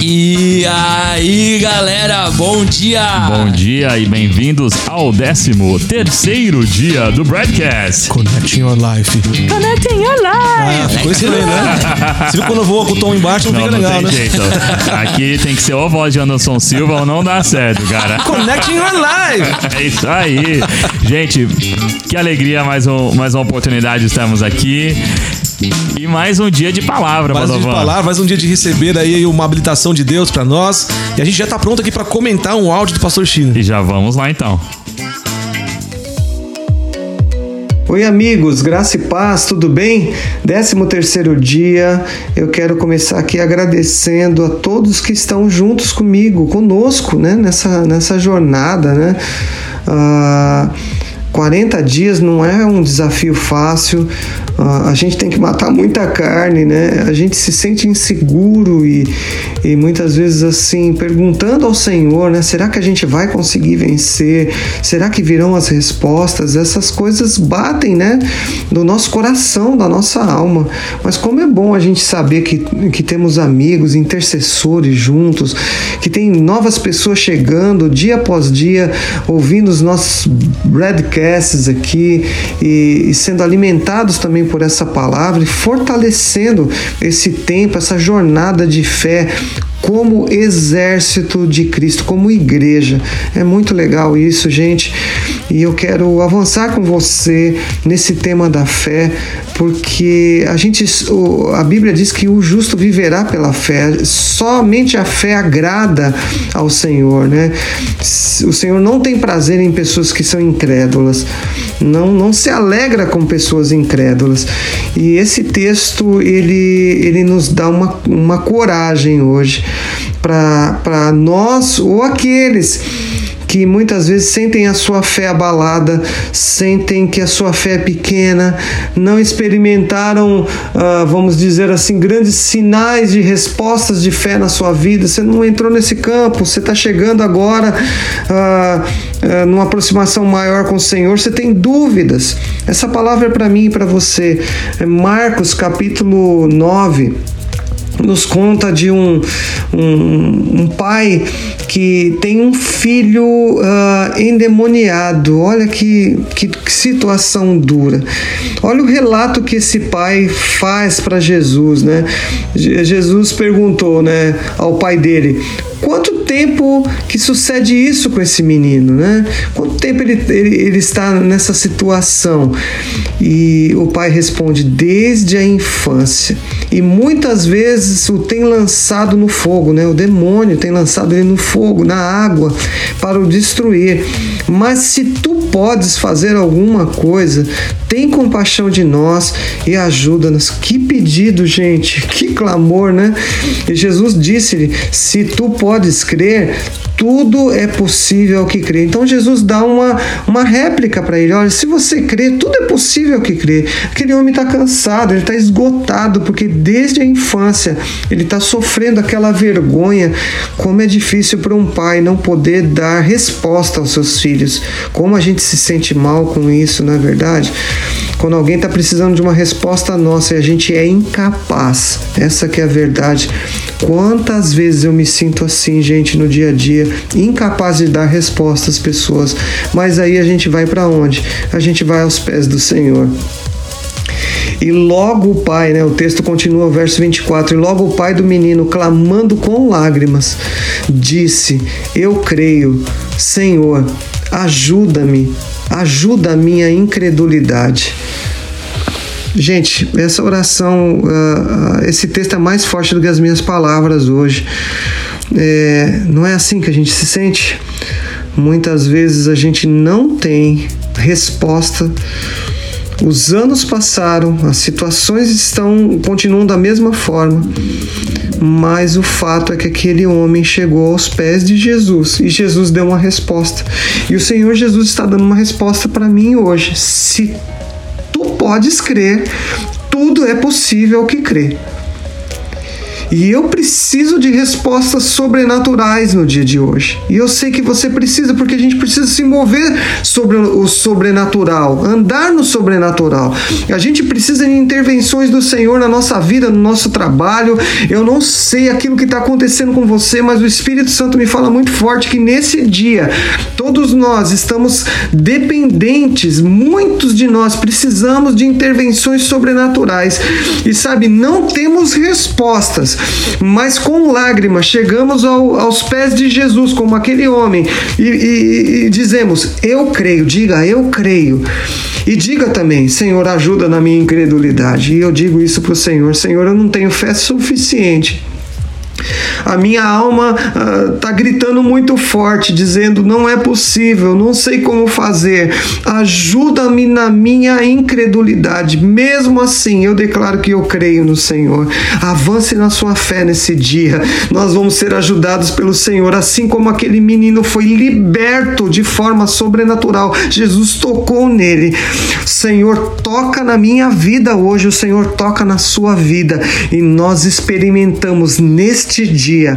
E aí, galera, bom dia! Bom dia e bem-vindos ao 13 terceiro dia do Broadcast. Connecting Your Life. Connecting Your Life. Ah, ficou estranho, né? Você viu quando eu vou com o tom embaixo, não, Não, fica não legal, tem né? jeito. Aqui tem que ser ou a voz de Anderson Silva ou não dá certo, cara. Connecting Your Life. É isso aí. Gente, que alegria, mais, um, mais uma oportunidade estamos aqui. E mais um dia de palavra, Mais um dia de palavra, mais um dia de receber aí uma habilitação de Deus pra nós. E a gente já tá pronto aqui pra comentar um áudio do Pastor Chino. E já vamos lá então. Oi amigos, graça e paz, tudo bem? 13 terceiro dia, eu quero começar aqui agradecendo a todos que estão juntos comigo, conosco, né? Nessa, nessa jornada, né? Ah, 40 dias não é um desafio fácil, ah, a gente tem que matar muita carne, né? A gente se sente inseguro e, e muitas vezes assim, perguntando ao Senhor, né? Será que a gente vai conseguir vencer? Será que virão as respostas? Essas coisas batem, né? No nosso coração, da nossa alma. Mas como é bom a gente saber que, que temos amigos, intercessores juntos, que tem novas pessoas chegando dia após dia, ouvindo os nossos broadcasts aqui e, e sendo alimentados também por essa palavra e fortalecendo esse tempo, essa jornada de fé como exército de Cristo, como igreja. É muito legal isso, gente. E eu quero avançar com você nesse tema da fé, porque a gente a Bíblia diz que o justo viverá pela fé. Somente a fé agrada ao Senhor, né? O Senhor não tem prazer em pessoas que são incrédulas. Não não se alegra com pessoas incrédulas. E esse texto ele ele nos dá uma, uma coragem hoje para nós ou aqueles que muitas vezes sentem a sua fé abalada, sentem que a sua fé é pequena, não experimentaram, ah, vamos dizer assim, grandes sinais de respostas de fé na sua vida. Você não entrou nesse campo, você está chegando agora ah, ah, numa aproximação maior com o Senhor, você tem dúvidas. Essa palavra é para mim e para você. É Marcos capítulo 9 nos conta de um, um, um pai que tem um filho ah, endemoniado. Olha que, que, que situação dura. Olha o relato que esse pai faz para Jesus, né? Je- Jesus perguntou, né, ao pai dele: quanto tempo que sucede isso com esse menino, né? Quanto tempo ele, ele, ele está nessa situação? E o pai responde: desde a infância. E muitas vezes o tem lançado no fogo, né? O demônio tem lançado ele no fogo, na água, para o destruir. Mas se tu podes fazer alguma coisa, tem compaixão de nós e ajuda-nos. Que pedido, gente, que clamor, né? E Jesus disse-lhe: se tu podes crer, tudo é possível que crê. Então Jesus dá uma, uma réplica para ele: olha, se você crê, tudo é possível que crê. Aquele homem está cansado, ele está esgotado, porque desde a infância ele está sofrendo aquela vergonha. Como é difícil para um pai não poder dar resposta aos seus filhos. Como a gente se sente mal com isso, não é verdade? Quando alguém está precisando de uma resposta nossa e a gente é incapaz. Essa que é a verdade. Quantas vezes eu me sinto assim, gente, no dia a dia, incapaz de dar resposta às pessoas. Mas aí a gente vai para onde? A gente vai aos pés do Senhor. E logo o pai, né, o texto continua, verso 24, e logo o pai do menino, clamando com lágrimas, disse: Eu creio, Senhor, ajuda-me, ajuda a minha incredulidade. Gente, essa oração, uh, esse texto é mais forte do que as minhas palavras hoje. É, não é assim que a gente se sente? Muitas vezes a gente não tem resposta. Os anos passaram, as situações estão continuam da mesma forma, mas o fato é que aquele homem chegou aos pés de Jesus e Jesus deu uma resposta. E o Senhor Jesus está dando uma resposta para mim hoje. Se tu podes crer, tudo é possível que crê. E eu preciso de respostas sobrenaturais no dia de hoje. E eu sei que você precisa, porque a gente precisa se mover sobre o sobrenatural, andar no sobrenatural. A gente precisa de intervenções do Senhor na nossa vida, no nosso trabalho. Eu não sei aquilo que está acontecendo com você, mas o Espírito Santo me fala muito forte que nesse dia todos nós estamos dependentes, muitos de nós precisamos de intervenções sobrenaturais. E sabe, não temos respostas, mas com lágrimas chegamos ao, aos pés de Jesus, como aquele homem, e, e, e dizemos: Eu creio, diga, eu creio. E diga também, Senhor, ajuda na minha incredulidade. E eu digo isso para o Senhor: Senhor, eu não tenho fé suficiente a minha alma está ah, gritando muito forte, dizendo: não é possível, não sei como fazer. Ajuda-me na minha incredulidade. Mesmo assim, eu declaro que eu creio no Senhor. Avance na sua fé nesse dia. Nós vamos ser ajudados pelo Senhor, assim como aquele menino foi liberto de forma sobrenatural. Jesus tocou nele. Senhor, toca na minha vida hoje, o Senhor toca na sua vida e nós experimentamos neste dia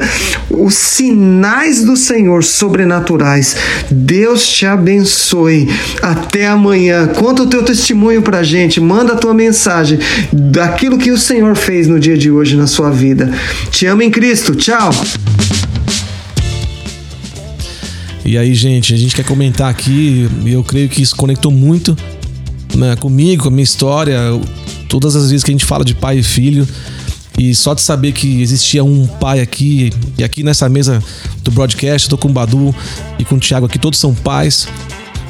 os sinais do Senhor sobrenaturais. Deus te abençoe. Até amanhã. Conta o teu testemunho pra gente, manda a tua mensagem daquilo que o Senhor fez no dia de hoje na sua vida. Te amo em Cristo. Tchau. E aí, gente, a gente quer comentar aqui, eu creio que isso conectou muito né, comigo, com a minha história. Todas as vezes que a gente fala de pai e filho, e só de saber que existia um pai aqui, e aqui nessa mesa do broadcast, eu tô com o Badu e com o Thiago aqui, todos são pais.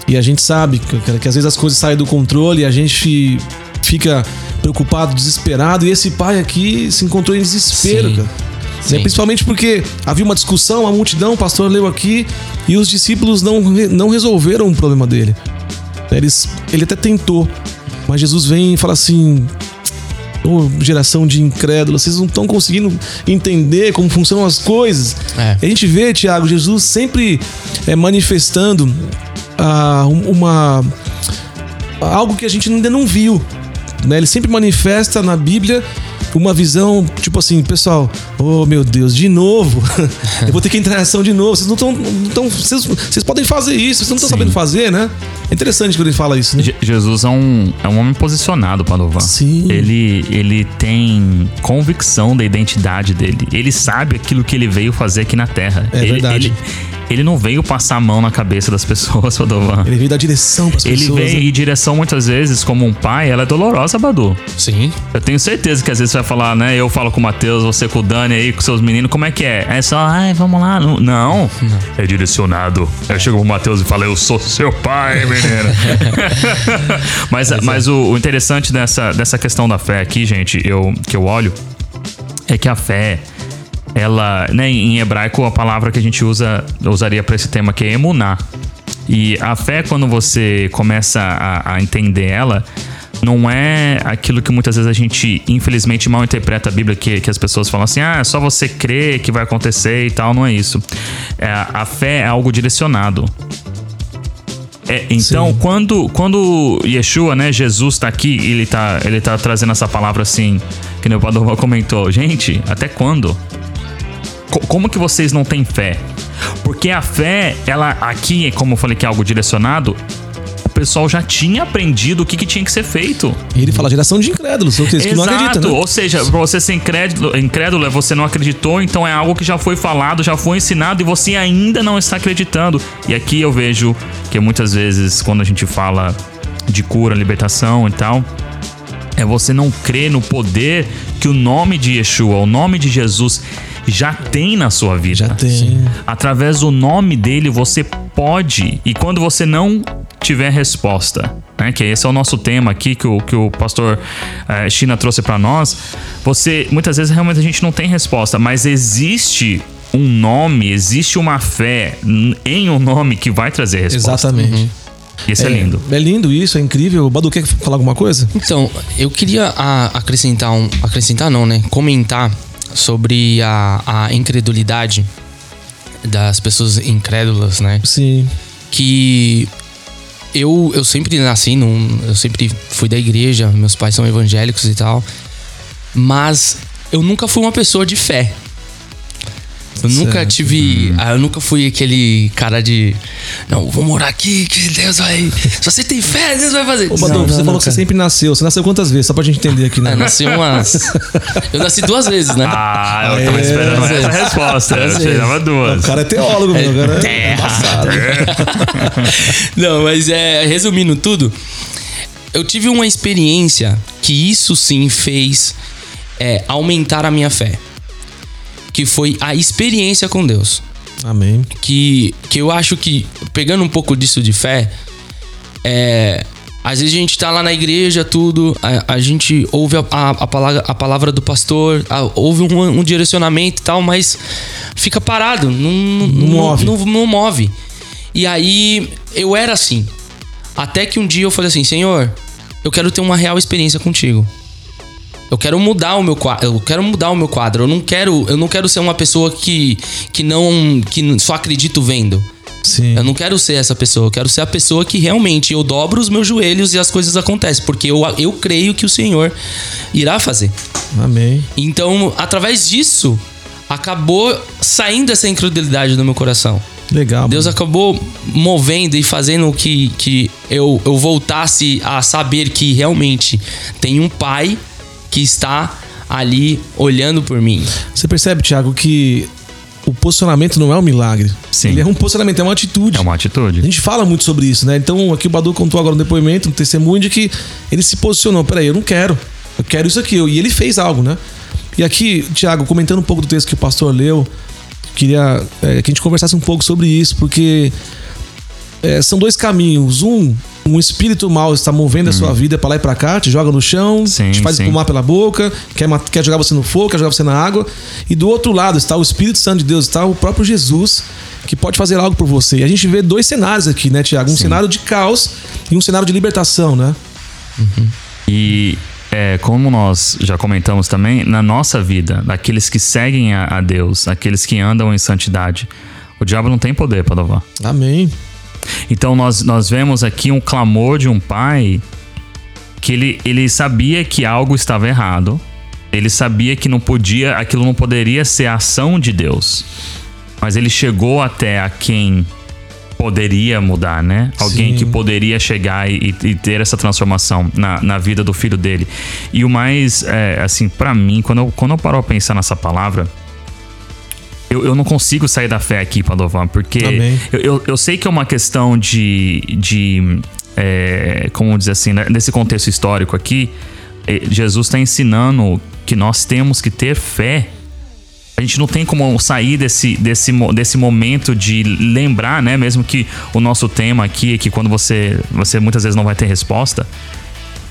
E a gente sabe que, que às vezes as coisas saem do controle e a gente fica preocupado, desesperado. E esse pai aqui se encontrou em desespero, Sim. cara. Né? Principalmente porque havia uma discussão, a multidão, o pastor leu aqui e os discípulos não, não resolveram o problema dele. Eles, ele até tentou, mas Jesus vem e fala assim: geração de incrédulos, vocês não estão conseguindo entender como funcionam as coisas. É. A gente vê, Tiago, Jesus sempre é, manifestando ah, uma algo que a gente ainda não viu. Né? Ele sempre manifesta na Bíblia uma visão, tipo assim, pessoal, oh meu Deus, de novo, eu vou ter que entrar em ação de novo. Vocês não estão. Vocês, vocês podem fazer isso, vocês não estão sabendo fazer, né? É interessante quando ele fala isso, né? Je- Jesus é um, é um homem posicionado, Padovan. Sim. Ele, ele tem convicção da identidade dele. Ele sabe aquilo que ele veio fazer aqui na Terra. É ele, verdade. Ele, ele não veio passar a mão na cabeça das pessoas, Padovan. Ele veio dar direção para as Ele pessoas. vem né? e direção muitas vezes, como um pai, ela é dolorosa, Badu. Sim. Eu tenho certeza que às vezes você vai falar, né? Eu falo com o Matheus, você com o Dani aí, com seus meninos, como é que é? É só, ai, vamos lá. Não, não. é direcionado. Eu chego pro Matheus e falo, eu sou seu pai, menina. mas mas o, o interessante dessa, dessa questão da fé aqui, gente, eu, que eu olho, é que a fé, ela, né, em hebraico a palavra que a gente usa, usaria para esse tema aqui é emuná. E a fé, quando você começa a, a entender ela, não é aquilo que muitas vezes a gente, infelizmente, mal interpreta a Bíblia, que, que as pessoas falam assim, ah, é só você crer que vai acontecer e tal, não é isso. É, a fé é algo direcionado. É, então, Sim. quando, quando Yeshua, né, Jesus tá aqui, ele tá, ele tá trazendo essa palavra assim, que o Padova comentou, gente, até quando? Co- como que vocês não têm fé? Porque a fé, ela aqui, como eu falei que é algo direcionado, o pessoal já tinha aprendido o que, que tinha que ser feito. E ele fala geração de incrédulos, ou seja, que não acreditam, né? Ou seja, pra você ser incrédulo, incrédulo é você não acreditou, então é algo que já foi falado, já foi ensinado e você ainda não está acreditando. E aqui eu vejo que muitas vezes, quando a gente fala de cura, libertação e tal, é você não crer no poder que o nome de Yeshua, o nome de Jesus, já tem na sua vida. Já tem. Através do nome dele você pode, e quando você não tiver resposta, né, que esse é o nosso tema aqui que o, que o pastor eh, China trouxe para nós, você muitas vezes realmente a gente não tem resposta, mas existe um nome, existe uma fé em um nome que vai trazer resposta. Exatamente. Isso é, lindo. É lindo isso, é incrível. Badu, quer falar alguma coisa? Então, eu queria a- acrescentar um. Acrescentar não, né? Comentar sobre a, a incredulidade das pessoas incrédulas, né? Sim. que eu, eu sempre nasci num. Eu sempre fui da igreja, meus pais são evangélicos e tal. Mas eu nunca fui uma pessoa de fé. Eu nunca Certo. tive. ah, Eu nunca fui aquele cara de. Não, vou morar aqui, que Deus vai. Se você tem fé, Deus vai fazer. Ô, Badu, Não, você não, falou não, que você sempre nasceu. Você nasceu quantas vezes? Só pra gente entender aqui, né? É, nasci umas. Eu nasci duas vezes, né? Ah, eu tava É, esperando às essa vezes. resposta. Eu Às tirava O duas. cara é teólogo, meu. Cara é terra. Não, mas é, resumindo tudo, eu tive uma experiência que isso sim fez é, aumentar a minha fé. Que foi a experiência com Deus. Amém. Que, que eu acho que, pegando um pouco disso de fé, é. Às vezes a gente tá lá na igreja, tudo, a, a gente ouve a, a, a palavra, a palavra do pastor, a- ouve um, um direcionamento e tal, mas fica parado, não, não, não- move. não- não move. E aí eu era assim. Até que um dia eu falei assim: Senhor, eu quero ter uma real experiência contigo. Eu quero mudar o meu quadro. Eu quero mudar o meu quadro. Eu não quero, eu não quero ser uma pessoa que, que não. que só acredito vendo. Sim. Eu não quero ser essa pessoa. Eu quero ser a pessoa que realmente eu dobro os meus joelhos e as coisas acontecem. Porque eu, eu creio que o Senhor irá fazer. Amém. Então, através disso, acabou saindo essa incredulidade do meu coração. Legal. Deus acabou movendo e fazendo que, que eu, eu voltasse a saber que realmente tem um pai que está ali olhando por mim. Você percebe, Thiago, que o posicionamento não é um milagre. Sim. Ele é um posicionamento, é uma atitude. É uma A atitude. gente fala muito sobre isso, né? Então, aqui o Badu contou agora um depoimento, um testemunho de que ele se posicionou. Peraí, eu não quero. Eu quero isso aqui. E ele fez algo, né? E aqui, Tiago, comentando um pouco do texto que o pastor leu, queria é, que a gente conversasse um pouco sobre isso, porque é, são dois caminhos. Um, um espírito mal está movendo a sua vida pra lá e pra cá, te joga no chão, Sim, te faz sim. espumar pela boca, quer, quer jogar você no fogo, quer jogar você na água. E do outro lado está o Espírito Santo de Deus, está o próprio Jesus, que pode fazer algo por você. E a gente vê dois cenários aqui, né, Tiago? Um cenário de caos e um cenário de libertação, né? E é, como nós já comentamos também, na nossa vida, daqueles que seguem a, a Deus, aqueles que andam em santidade, o diabo não tem poder para louvar. Amém. Então nós, nós vemos aqui um clamor de um pai que ele, ele sabia que algo estava errado. Ele sabia que não podia, aquilo não poderia ser a ação de Deus. Mas ele chegou até a quem poderia mudar, né? Alguém Sim. que poderia chegar e, e ter essa transformação na, na vida do filho dele. E o mais, é, assim, pra mim, quando eu, quando eu paro a pensar nessa palavra, eu, eu não consigo sair da fé aqui, Padovan, porque eu, eu, eu sei que é uma questão de. de é, como dizer assim, né? nesse contexto histórico aqui, eh, Jesus está ensinando que nós temos que ter fé. A gente não tem como sair desse, desse, desse momento de lembrar, né? Mesmo que o nosso tema aqui é que quando você, você muitas vezes não vai ter resposta.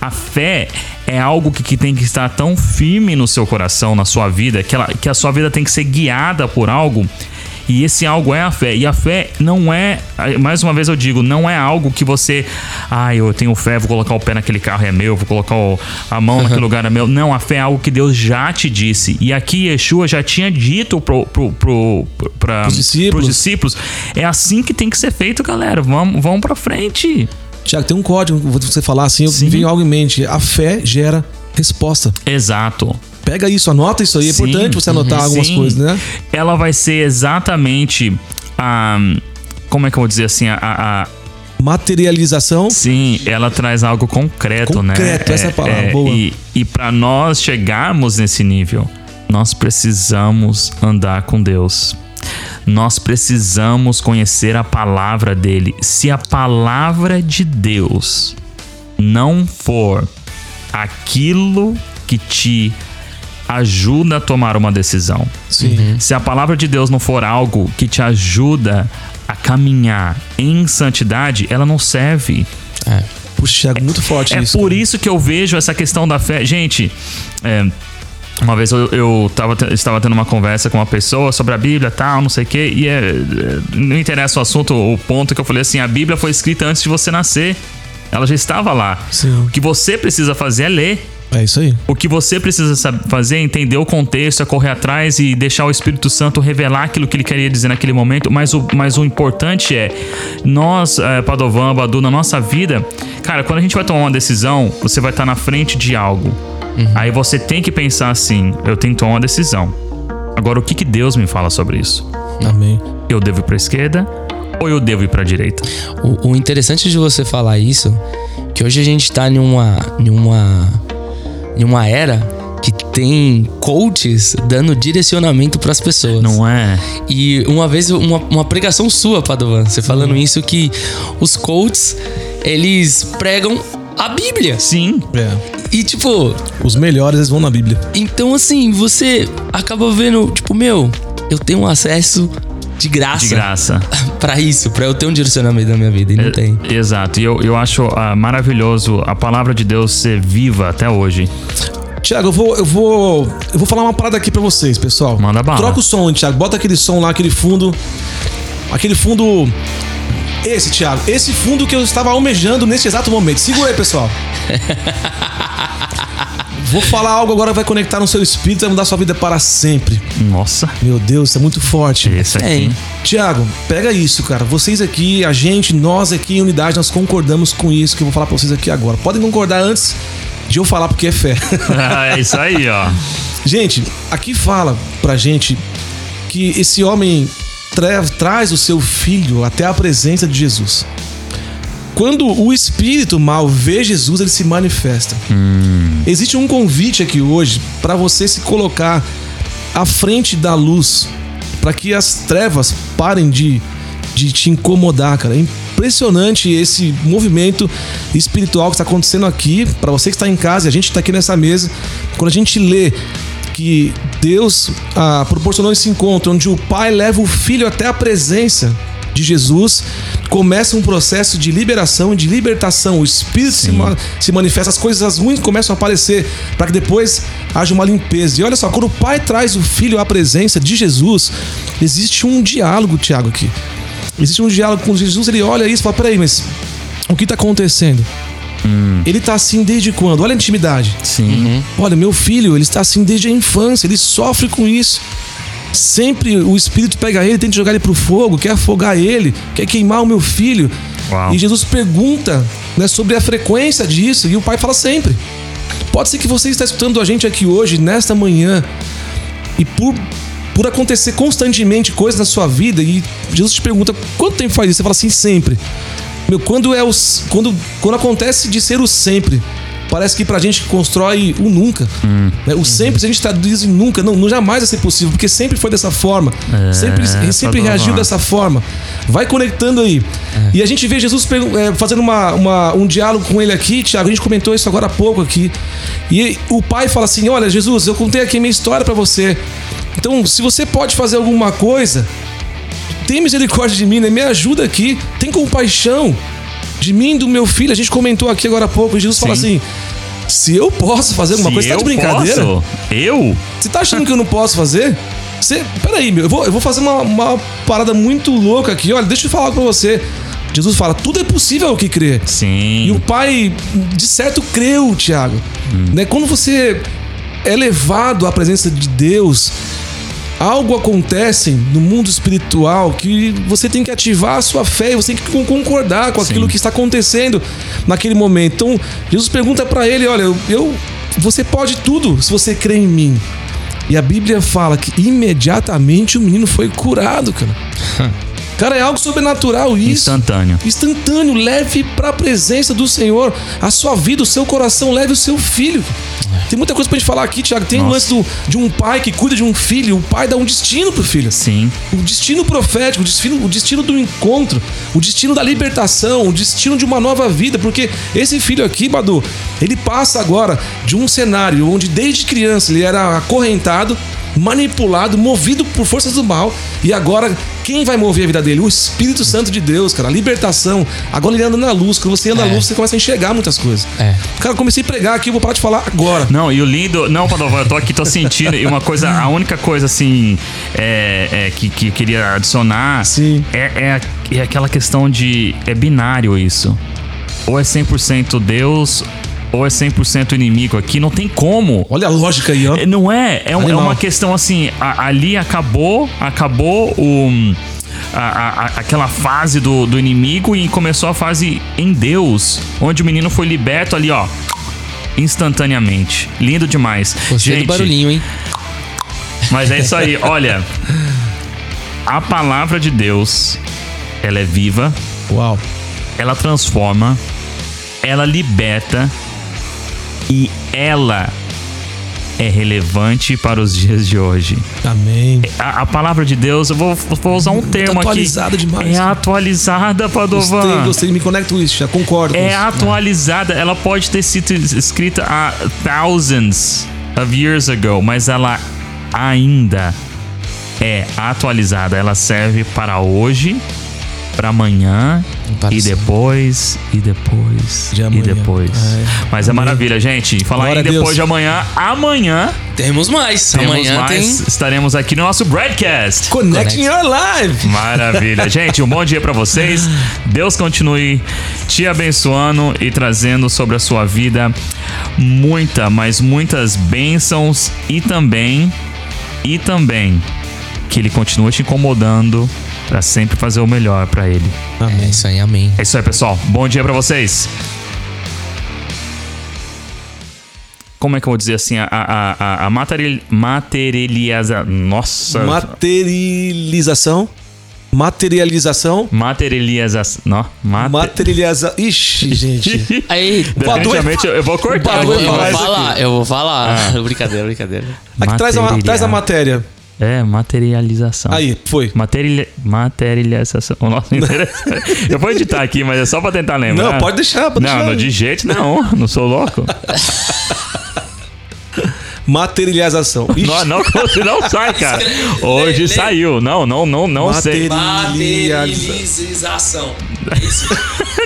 A fé é algo que, que tem que estar tão firme no seu coração, na sua vida, que, ela, que a sua vida tem que ser guiada por algo. E esse algo é a fé. E a fé não é, mais uma vez eu digo, não é algo que você. Ah, eu tenho fé, vou colocar o pé naquele carro é meu, vou colocar o- a mão naquele lugar é meu. Não, a fé é algo que Deus já te disse. E aqui Yeshua já tinha dito pro, pro, pro, pra, Pros discípulos. pros discípulos. É assim que tem que ser feito, galera. Vamos, vamos pra frente. Tiago, tem um código, vou você falar assim, eu Sim. vi algo em mente. A fé gera resposta. Exato. Pega isso, anota isso aí. É Sim, importante você anotar uhum, algumas sim. coisas, né? Ela vai ser exatamente a. Como é que eu vou dizer assim? A, a- Materialização. sim, ela traz algo concreto, né? Concreto, essa é a palavra, boa. E, e para nós chegarmos nesse nível, nós precisamos andar com Deus. Nós precisamos conhecer a palavra dele. Se a palavra de Deus não for aquilo que te ajuda a tomar uma decisão, Sim. se a palavra de Deus não for algo que te ajuda a caminhar em santidade, ela não serve. É. Puxa, Thiago, muito forte É isso. por cara. isso que eu vejo essa questão da fé. Gente, é, uma vez eu, eu tava, estava tendo uma conversa com uma pessoa sobre a Bíblia tal, não sei o quê, e é, é, não interessa o assunto, o ponto que eu falei assim: a Bíblia foi escrita antes de você nascer. Ela já estava lá. Sim. O que você precisa fazer é ler. É isso aí. O que você precisa fazer é entender o contexto, é correr atrás e deixar o Espírito Santo revelar aquilo que ele queria dizer naquele momento. Mas o, mas o importante é, nós, é, Padovan, Badu, na nossa vida, cara, quando a gente vai tomar uma decisão, você vai estar na frente de algo. Aí você tem que pensar assim: eu tenho que tomar uma decisão. Agora, o que, que Deus me fala sobre isso? Amém. Eu devo ir pra esquerda ou eu devo ir pra direita? O, o interessante de você falar isso, que hoje a gente tá em uma, em uma, em uma era que tem coaches dando direcionamento pras pessoas. Não é? E uma vez, uma, uma pregação sua, Padovan, você falando isso, que os coaches, eles pregam a Bíblia. Sim. É. E tipo, Os melhores eles vão na Bíblia. então assim, você acaba vendo, tipo, meu, eu tenho um acesso de graça, De graça. pra isso, pra eu ter um direcionamento na minha vida. E não tem. É, Exato. E eu, eu acho ah, maravilhoso a palavra de Deus ser viva até hoje. Tiago, eu vou, eu vou. Eu vou falar uma parada aqui pra vocês, pessoal. Manda bala. Troca o som, Tiago. Bota aquele som lá, aquele fundo. Aquele fundo. Esse, Tiago. Esse fundo que eu estava almejando nesse exato momento. Segura aí, pessoal. Vou falar algo agora que vai conectar no seu espírito e vai mudar sua vida para sempre. Nossa. Meu Deus, isso é muito forte. Esse aqui. Tiago, pega isso, cara. Vocês aqui, a gente, nós aqui em unidade, nós concordamos com isso que eu vou falar pra vocês aqui agora. Podem concordar antes de eu falar porque é fé. Ah, é isso aí, ó. gente, aqui fala pra gente que esse homem tra- traz o seu filho até a presença de Jesus. Quando o espírito mal vê Jesus, ele se manifesta. Existe um convite aqui hoje para você se colocar à frente da luz, para que as trevas parem de, de te incomodar, cara. É impressionante esse movimento espiritual que está acontecendo aqui, para você que está em casa e a gente está aqui nessa mesa. Quando a gente lê que Deus ah, proporcionou esse encontro onde o pai leva o filho até a presença de Jesus, começa um processo de liberação e de libertação. O Espírito se, ma- se manifesta, as coisas ruins começam a aparecer, para que depois haja uma limpeza. E olha só, quando o pai traz o filho à presença de Jesus, existe um diálogo, Tiago, aqui. Existe um diálogo com Jesus, ele olha isso e fala: peraí, mas o que está acontecendo? Ele tá assim desde quando? Olha a intimidade. Sim. Olha, meu filho, ele está assim desde a infância, ele sofre com isso. Sempre o espírito pega ele, tenta jogar ele pro fogo, quer afogar ele, quer queimar o meu filho. Uau. E Jesus pergunta né, sobre a frequência disso, e o pai fala sempre. Pode ser que você está escutando a gente aqui hoje, nesta manhã, e por, por acontecer constantemente coisas na sua vida, e Jesus te pergunta quanto tempo faz isso? Você fala assim, sempre. Meu, quando é o. s- Quando, quando acontece de ser o sempre, parece que pra gente constrói o nunca. né? O sempre, se a gente traduz em nunca, não, não jamais vai ser possível, porque sempre foi dessa forma. É, sempre sempre tá reagiu dessa forma. Vai conectando aí. E a gente vê Jesus é, fazendo uma, uma- um diálogo com ele aqui, Tiago. A gente comentou isso agora há pouco aqui. E o pai fala assim: Olha, Jesus, eu contei aqui a minha história pra você. Então, se você pode fazer alguma coisa, tem misericórdia de mim, né? Me ajuda aqui. Tem compaixão de mim do meu filho. A gente comentou aqui agora há pouco. Jesus fala Sim. assim: Se eu posso fazer alguma Se coisa, tá de brincadeira? posso? Eu? Você tá achando que eu não posso fazer? Você. Peraí, meu, eu vou, eu vou fazer uma, uma parada muito louca aqui. Olha, deixa eu falar pra você. Jesus fala: tudo é possível ao que crer. Sim. E o pai, de certo, creu, Tiago. Né? Quando você é levado à presença de Deus, algo acontece no mundo espiritual que você tem que ativar a sua fé e você tem que con- concordar com aquilo Sim. que está acontecendo naquele momento. Então, Jesus pergunta para ele: Olha, eu, eu- você pode tudo se você crê em mim. E a Bíblia fala que imediatamente o menino foi curado, cara. Cara, é algo sobrenatural isso Instantâneo. instantâneo, leve para a presença do Senhor a sua vida, o seu coração, leve o seu filho. Tem muita coisa pra gente falar aqui, Tiago. Tem o lance Nossa. do, de um pai que cuida de um filho, o pai dá um destino pro filho. Sim. O destino profético, o destino, o destino do encontro, o destino da libertação, o destino de uma nova vida, porque esse filho aqui, Badu, ele passa agora de um cenário onde desde criança ele era acorrentado, manipulado, movido por forças do mal, e agora quem vai mover a vida dele? O Espírito Santo de Deus, cara, a libertação. Agora ele anda na luz, quando você anda na É. luz, você começa a enxergar muitas coisas. É. Cara, eu comecei a pregar aqui, eu vou parar de falar agora. Não, e o lindo. Não, Padovan, eu tô aqui, tô sentindo. E uma coisa, a única coisa assim é, é, que, que eu queria adicionar Sim. É, é, é aquela questão de. É binário isso. Ou é 100% Deus ou é 100% inimigo aqui, não tem como. Olha a lógica aí, ó. É, Não é, é, um- é uma questão assim, a- ali acabou, acabou o a- a- aquela fase do, do inimigo e começou a fase em Deus, onde o menino foi liberto ali, ó, instantaneamente. Lindo demais. Gostei do barulhinho, hein? Mas é isso aí, olha. A palavra de Deus, ela é viva, Uau. ela transforma, ela liberta e ela é relevante para os dias de hoje. Amém. A, a palavra de Deus, eu vou, vou usar um termo aqui. atualizada demais. É atualizada, Padovan. Gostei, gostei, me conecto com isso, já concordo. com É atualizada. Ela pode ter sido escrita há thousands of years ago, mas ela ainda é atualizada. Ela serve para hoje, para amanhã e depois e depois De e depois. É. Mas é maravilha, gente. Falar Glória em Deus. depois de amanhã, amanhã Temos mais. temos Amanhã mais. tem. Estaremos aqui no nosso broadcast. Connecting Your Life. Maravilha. Gente, um bom dia pra vocês. Deus continue te abençoando e trazendo sobre a sua vida muita, mas muitas bênçãos e também e também que ele continue te incomodando pra sempre fazer o melhor pra ele. É isso aí, amém. É isso aí, pessoal. Bom dia pra vocês. Como é que eu vou dizer assim? A, a, a, a materializa... Nossa. Materialização. Materialização. Materialização. Não, mate... Materialização. Ixi, gente. Aí, Definitivamente eu, eu vou cortar. eu, vou- eu vou falar, eu vou falar. Brincadeira, brincadeira. Aqui, traz, a, traz a matéria. É, materialização. Aí, foi. Materiali... Materialização. Nossa, interessante. eu vou editar aqui, mas é só pra tentar lembrar. Não, pode deixar, pode não, deixar. não, de jeito não. Não sou louco. Materialização. Ixi. Não, não, não sai, cara. Hoje Lê, lê. saiu. Não, não, não, não sei. Materialização.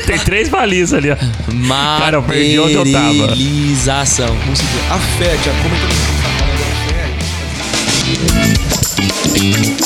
Tem três balizas ali, ó. Cara, eu perdi onde eu tava. Materialização. A fé, tia,